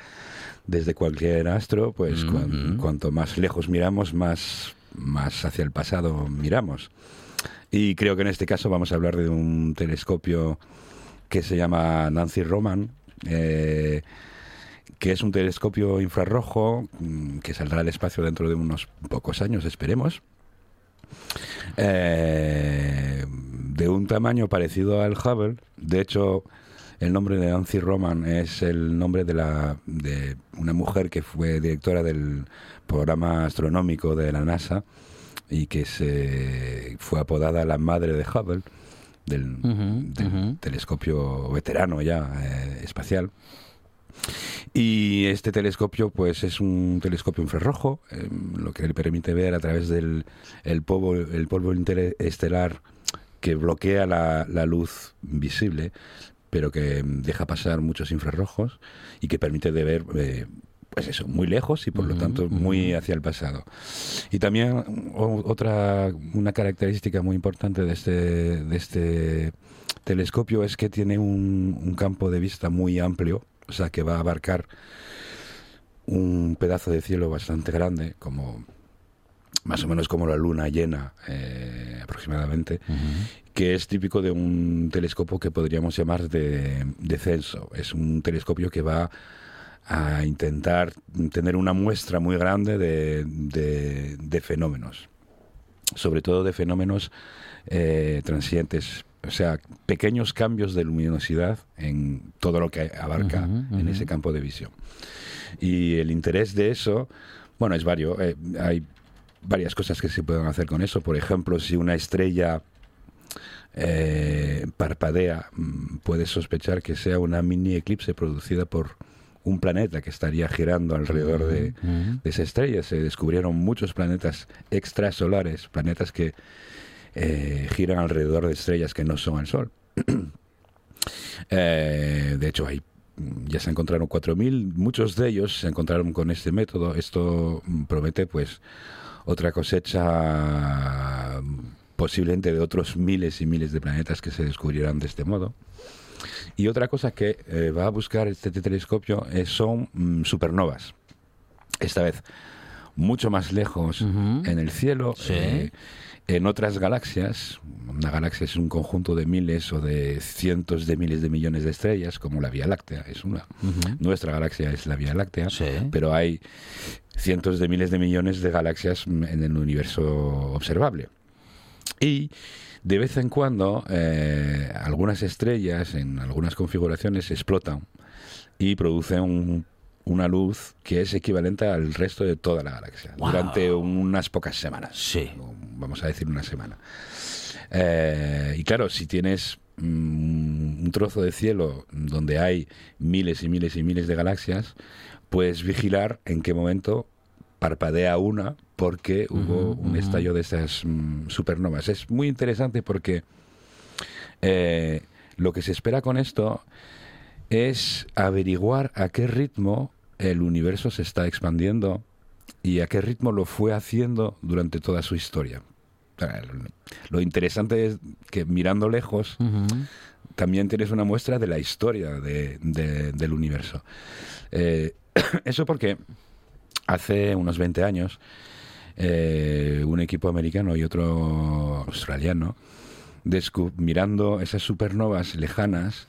desde cualquier astro, pues Mm, cuan- cuanto más lejos miramos, más, más hacia el pasado miramos. Y creo que en este caso vamos a hablar de un telescopio que se llama Nancy Roman, eh, que es un telescopio infrarrojo mm, que saldrá al espacio dentro de unos pocos años, esperemos. Eh, de un tamaño parecido al Hubble. De hecho, el nombre de Nancy Roman es el nombre de, la, de una mujer que fue directora del programa astronómico de la NASA y que se fue apodada la madre de Hubble, del, telescopio veterano ya eh, espacial. Y este telescopio, pues es un telescopio infrarrojo, eh, lo que le permite ver a través del el polvo, el polvo interestelar que bloquea la, la luz visible, pero que mm, deja pasar muchos infrarrojos y que permite de ver, eh, pues eso, muy lejos y por lo tanto muy hacia el pasado. Y también o- otra, una característica muy importante de este, de este telescopio es que tiene un, un campo de vista muy amplio, o sea que va a abarcar un pedazo de cielo bastante grande, como más o menos como la luna llena eh, aproximadamente, que es típico de un telescopio que podríamos llamar de, de censo. Es un telescopio que va a intentar tener una muestra muy grande de, de- de fenómenos, sobre todo de fenómenos eh, transientes, o sea, pequeños cambios de luminosidad en todo lo que abarca en ese campo de visión. Y el interés de eso, bueno, es vario. eh, hay varias cosas que se pueden hacer con eso. Por ejemplo, si una estrella eh, parpadea, mm, puedes sospechar que sea una mini eclipse producida por un planeta que estaría girando alrededor de, de esa estrella. Se descubrieron muchos planetas extrasolares, planetas que eh, giran alrededor de estrellas que no son el Sol. Eh, de hecho, hay mm, ya se encontraron 4.000, muchos de ellos se encontraron con este método. Esto mm, promete pues otra cosecha posiblemente de otros miles y miles de planetas que se descubrirán de este modo. Y otra cosa que eh, va a buscar este telescopio eh, son mm, supernovas. Esta vez mucho más lejos en el cielo, Sí. eh, en otras galaxias. Una galaxia es un conjunto de miles o de cientos de miles de millones de estrellas, como la Vía Láctea es una. Nuestra galaxia es la Vía Láctea, Sí. pero hay cientos de miles de millones de galaxias en el universo observable. Y de vez en cuando eh, algunas estrellas en algunas configuraciones explotan y producen un- una luz que es equivalente al resto de toda la galaxia Wow. durante unas pocas semanas. Sí. Vamos a decir una semana. Eh, y claro, si tienes mm, un trozo de cielo donde hay miles y miles y miles de galaxias, puedes vigilar en qué momento parpadea una porque hubo un ujú. estallo de esas mm, supernovas. Es muy interesante porque eh, lo que se espera con esto es averiguar a qué ritmo el universo se está expandiendo y a qué ritmo lo fue haciendo durante toda su historia. Lo interesante es que mirando lejos también tienes una muestra de la historia de- de- del universo. Eh, eso porque hace unos 20 años eh, un equipo americano y otro australiano, mirando esas supernovas lejanas,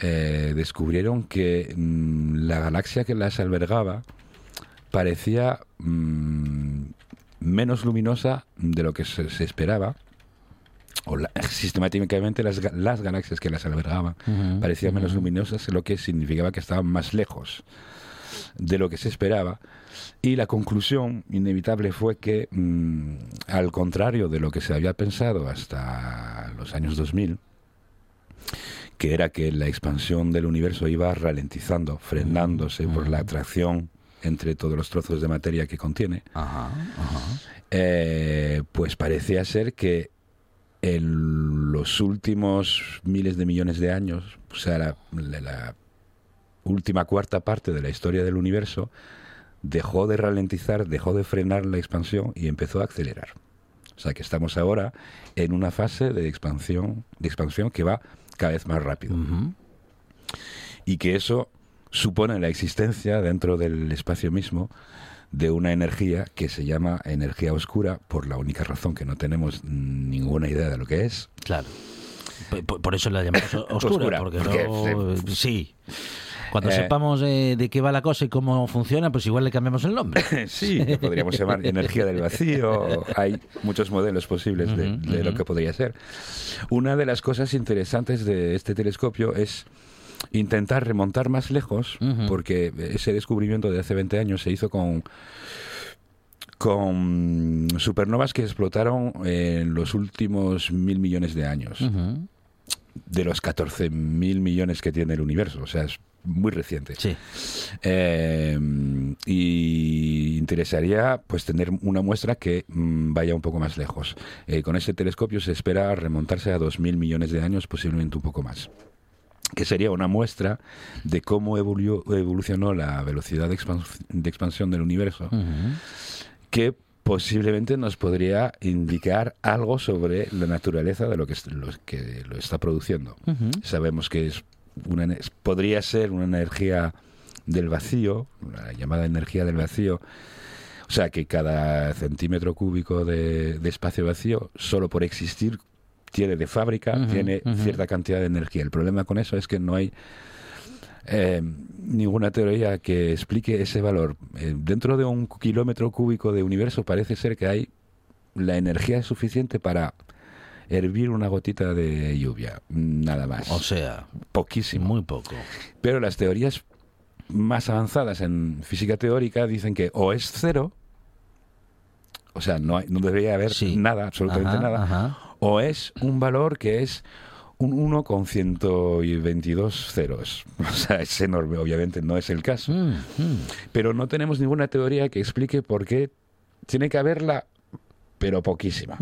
eh, descubrieron que mm, la galaxia que las albergaba parecía mm, menos luminosa de lo que se, se esperaba. O la- sistemáticamente las, las galaxias que las albergaban Ujú. parecían menos Ujú. luminosas, lo que significaba que estaban más lejos de lo que se esperaba. Y la conclusión inevitable fue que, mm, al contrario de lo que se había pensado hasta los años 2000, que era que la expansión del universo iba ralentizando, frenándose por la atracción entre todos los trozos de materia que contiene, Ajá, ajá. eh, pues parecía ser que en los últimos miles de millones de años, o sea, la, la- la última cuarta parte de la historia del universo, dejó de ralentizar, dejó de frenar la expansión y empezó a acelerar. O sea que estamos ahora en una fase de expansión, de expansión que va cada vez más rápido y que eso supone la existencia dentro del espacio mismo de una energía que se llama energía oscura por la única razón que no tenemos ninguna idea de lo que es. Claro. Por, eso la llamamos Oscura, porque, porque no- sí. Cuando Eh, sepamos eh, de qué va la cosa y cómo funciona, pues igual le cambiamos el nombre. Sí, podríamos llamar energía del vacío. Hay muchos modelos posibles de, lo que podría ser. Una de las cosas interesantes de este telescopio es intentar remontar más lejos, porque ese descubrimiento de hace 20 años se hizo con con supernovas que explotaron en los últimos mil millones de años, de los 14 mil millones que tiene el universo, o sea, es muy reciente. Sí. Eh, y interesaría pues tener una muestra que mm, vaya un poco más lejos. Eh, con este telescopio se espera remontarse a 2.000 millones de años, posiblemente un poco más. Que sería una muestra de cómo evolu- evolucionó la velocidad de, expans- de expansión del universo, que posiblemente nos podría indicar algo sobre la naturaleza de lo que, lo que lo está produciendo. Sabemos que es una, podría ser una energía del vacío, la llamada energía del vacío. O sea, que cada centímetro cúbico de, de espacio vacío, solo por existir, tiene de fábrica, tiene cierta cantidad de energía. El problema con eso es que no hay eh, ninguna teoría que explique ese valor. Eh, dentro de un kilómetro cúbico de universo parece ser que hay la energía suficiente para hervir una gotita de lluvia, nada más. O sea, Poquísimo. muy poco. Pero las teorías más avanzadas en física teórica dicen que o es cero, o sea, no, hay- no debería haber Sí. nada, absolutamente Ajá, nada, ajá. o es un valor que es un 1 con 122 ceros. O sea, es enorme, obviamente no es el caso. Mm, mm. Pero no tenemos ninguna teoría que explique por qué tiene que haberla, pero poquísima.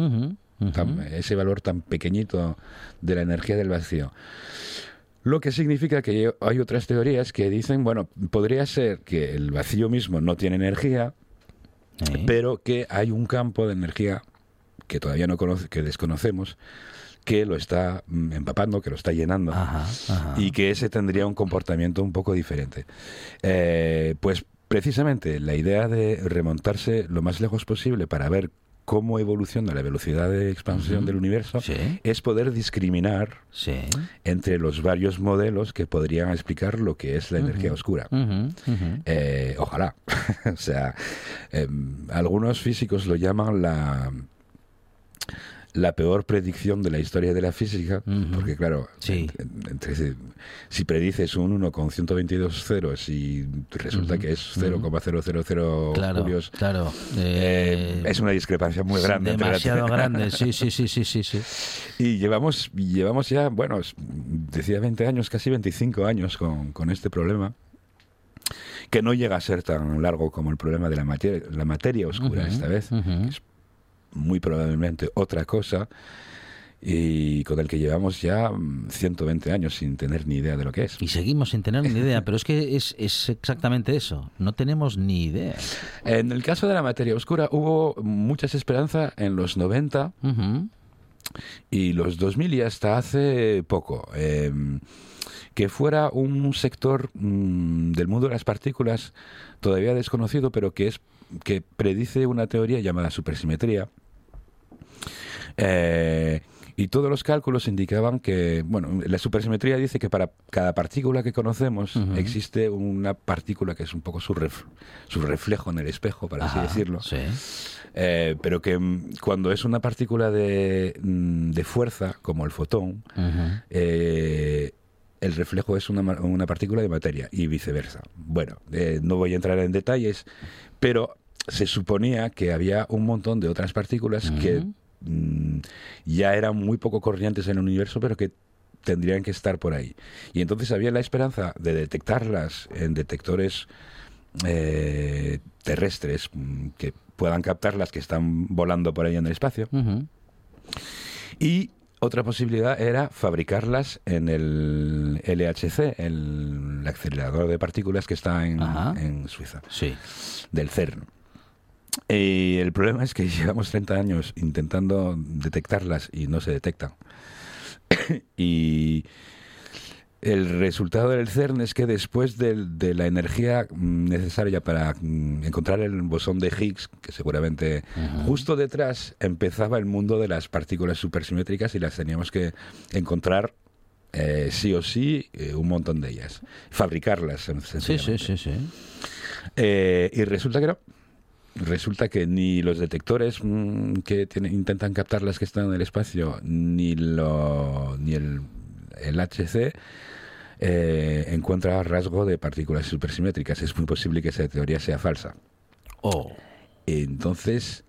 Tan- ese valor tan pequeñito de la energía del vacío. Lo que significa que hay otras teorías que dicen, bueno, podría ser que el vacío mismo no tiene energía, pero que hay un campo de energía que todavía no conoce, que desconocemos, que lo está mm, empapando, que lo está llenando Ajá, ajá. y que ese tendría un comportamiento un poco diferente. Eh, pues precisamente la idea de remontarse lo más lejos posible para ver cómo evoluciona la velocidad de expansión del universo Sí. es poder discriminar Sí. entre los varios modelos que podrían explicar lo que es la energía oscura. Eh, ojalá. o sea, em, algunos físicos lo llaman la la peor predicción de la historia de la física, porque claro, Sí. en- en- entre si predices un 1 con 122 ceros y resulta que es 0,000 Claro, julios, claro. eh, Eh, es una discrepancia muy grande. Demasiado grande, sí, sí, sí, sí, sí, sí. y llevamos, llevamos ya, bueno, decía 20 años, casi 25 años con, con este problema, que no llega a ser tan largo como el problema de la materia, la materia oscura esta vez, es muy probablemente otra cosa, y con el que llevamos ya mm, 120 años sin tener ni idea de lo que es. Y seguimos sin tener ni idea, pero es que es, es exactamente eso. No tenemos ni idea. En el caso de la materia oscura hubo muchas esperanzas en los 90 Ujú. y los 2000 y hasta hace poco. eh, que fuera un sector mm, del mundo de las partículas todavía desconocido, pero que es que predice una teoría llamada supersimetría. Eh, y todos los cálculos indicaban que, bueno, la supersimetría dice que para cada partícula que conocemos existe una partícula que es un poco su, ref- su reflejo en el espejo, para Ajá, así decirlo. Sí. Eh, pero que mm, cuando es una partícula de, mm, de fuerza, como el fotón, eh, el reflejo es una, partícula de materia y viceversa. Bueno, eh, no voy a entrar en detalles, pero se suponía que había un montón de otras partículas que mm, ya eran muy poco corrientes en el universo, pero que tendrían que estar por ahí. Y entonces había la esperanza de detectarlas en detectores eh, terrestres mm, que puedan captar las que están volando por ahí en el espacio. Y otra posibilidad era fabricarlas en el LHC, el acelerador de partículas que está en, Suiza, Sí. del CERN. Y el problema es que llevamos 30 años intentando detectarlas y no se detectan. y el resultado del CERN es que después de, la energía mm, necesaria para mm, encontrar el bosón de Higgs, que seguramente justo detrás empezaba el mundo de las partículas supersimétricas y las teníamos que encontrar eh, sí o sí eh, un montón de ellas, fabricarlas Sí, sí, sí, sí. Eh, y resulta que no. Resulta que ni los detectores mm, que tienen- intentan captar las que están en el espacio, ni, lo, ni el, el HC eh, encuentra rasgo de partículas supersimétricas. Es muy posible que esa teoría sea falsa. Oh, Entonces,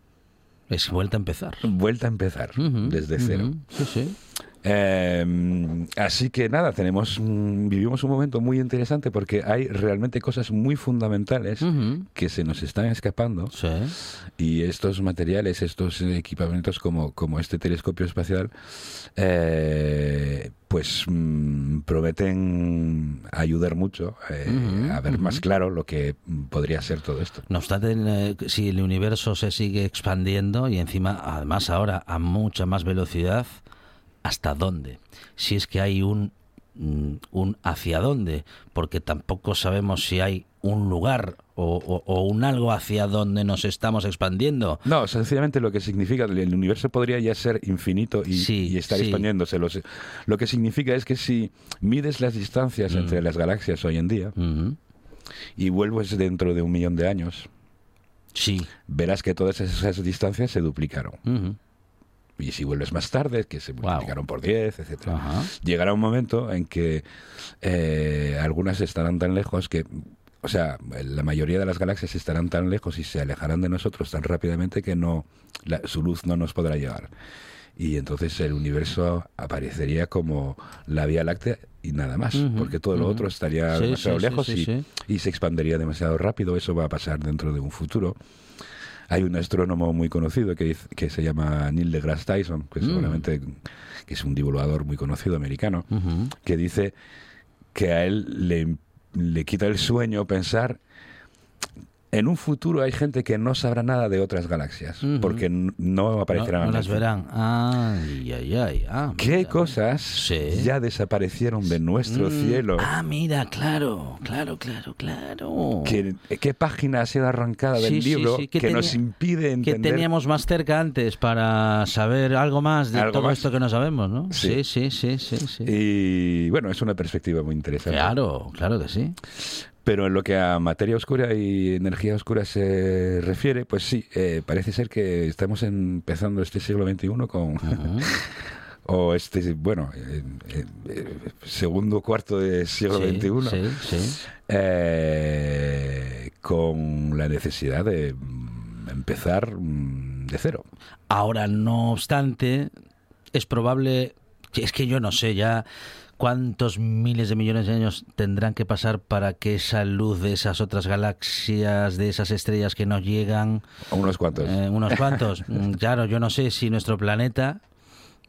es vuelta a empezar. vuelta a empezar desde cero. Sí, sí. Eh, así que nada, tenemos mm, vivimos un momento muy interesante porque hay realmente cosas muy fundamentales que se nos están escapando Sí. y estos materiales, estos equipamientos como, como este telescopio espacial, eh, pues mm, prometen ayudar mucho eh, a ver más claro lo que podría ser todo esto. No obstante, eh, si el universo se sigue expandiendo y encima, además ahora, a mucha más velocidad, ¿hasta dónde? Si es que hay un, mm, un hacia dónde, porque tampoco sabemos si hay un lugar o, o- o un algo hacia donde nos estamos expandiendo. No, sencillamente lo que significa, el universo podría ya ser infinito y, Sí, y estar sí. expandiéndose. Lo, lo que significa es que si mides las distancias Mm. entre las galaxias hoy en día y vuelves dentro de un millón de años, Sí. verás que todas esas distancias se duplicaron. Y si vuelves más tarde, que se Wow. multiplicaron por 10, etcétera. Ajá. Llegará un momento en que eh, algunas estarán tan lejos que, o sea, la mayoría de las galaxias estarán tan lejos y se alejarán de nosotros tan rápidamente que no, la- su luz no nos podrá llegar. Y entonces el universo aparecería como la Vía Láctea y nada más, porque todo lo ujú. otro estaría Sí, demasiado sí, lejos sí, y, y se expandiría demasiado rápido. Eso va a pasar dentro de un futuro. Hay un astrónomo muy conocido que, que se llama Neil deGrasse Tyson, que Mm. seguramente que es un divulgador muy conocido americano, que dice que a él le, le quita el sueño pensar en un futuro hay gente que no sabrá nada de otras galaxias, Ujú. porque n- no No, aparecerán. no en las verán. Ay, ay, ay. Ah, ¿Qué mira. cosas Sí. ya desaparecieron de nuestro Mm, cielo? Ah, mira, claro, claro, claro, claro. ¿Qué, qué página ha sido arrancada del Sí, libro sí, que, que nos impide que entender? teníamos más cerca antes para saber algo más de Algo todo más. esto que no sabemos, ¿no? Sí. Sí, sí, sí, sí. sí. Y bueno, es una perspectiva muy interesante. Claro, claro que sí. Pero en lo que a materia oscura y energía oscura se refiere, pues sí, eh, parece ser que estamos empezando este siglo XXI con... O este, bueno, eh, segundo cuarto del siglo Sí, XXI, Sí, sí. eh, con la necesidad de mm, empezar mm, de cero. Ahora, no obstante, es probable, es que yo no sé ya cuántos miles de millones de años tendrán que pasar para que esa luz de esas otras galaxias, de esas estrellas que nos llegan, unos cuantos. eh, unos cuantos. Mm, claro, yo no sé si nuestro planeta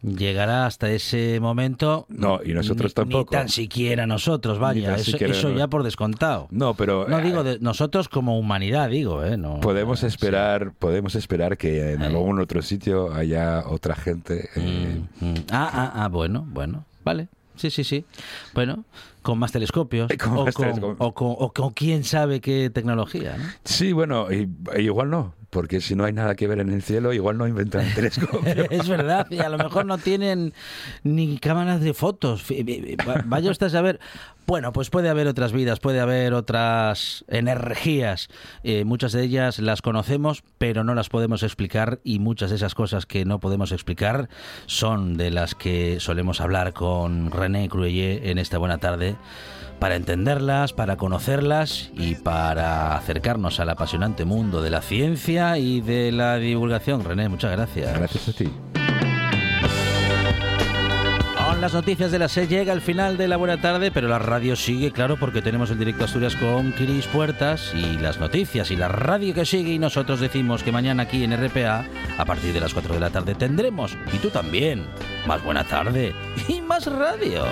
llegará hasta ese momento. No, y nosotros Ni- tampoco. Ni tan siquiera nosotros, vaya, eso, siquiera eso no- ya por descontado. no, pero No eh, digo de nosotros como humanidad, digo, ¿eh? No, podemos sí. esperar, podemos esperar que en Ahí. algún otro sitio haya otra gente. eh, Mm, mm. Ah, ah, ah, bueno, bueno, vale. Sí, sí, sí. Bueno, con más telescopios. Con o, más con, telescopios. o, con, o con quién sabe qué tecnología, ¿no? Sí, bueno, y- e igual no, porque si no hay nada que ver en el cielo, igual no inventan telescopio. es verdad, y a lo mejor no tienen ni cámaras de fotos. Vaya usted a saber. Bueno, pues puede haber otras vidas, puede haber otras energías. Eh, muchas de ellas las conocemos, pero no las podemos explicar y muchas de esas cosas que no podemos explicar son de las que solemos hablar con René Cruelle en esta buena tarde para entenderlas, para conocerlas y para acercarnos al apasionante mundo de la ciencia y de la divulgación. René, muchas gracias. Gracias a ti. Con las noticias de la SE llega el final de la buena tarde, pero la radio sigue, claro, porque tenemos el directo Asturias con Kiris Puertas y las noticias y la radio que sigue y nosotros decimos que mañana aquí en RPA, a partir de las 4 de la tarde, tendremos, y tú también, más buena tarde y más radio.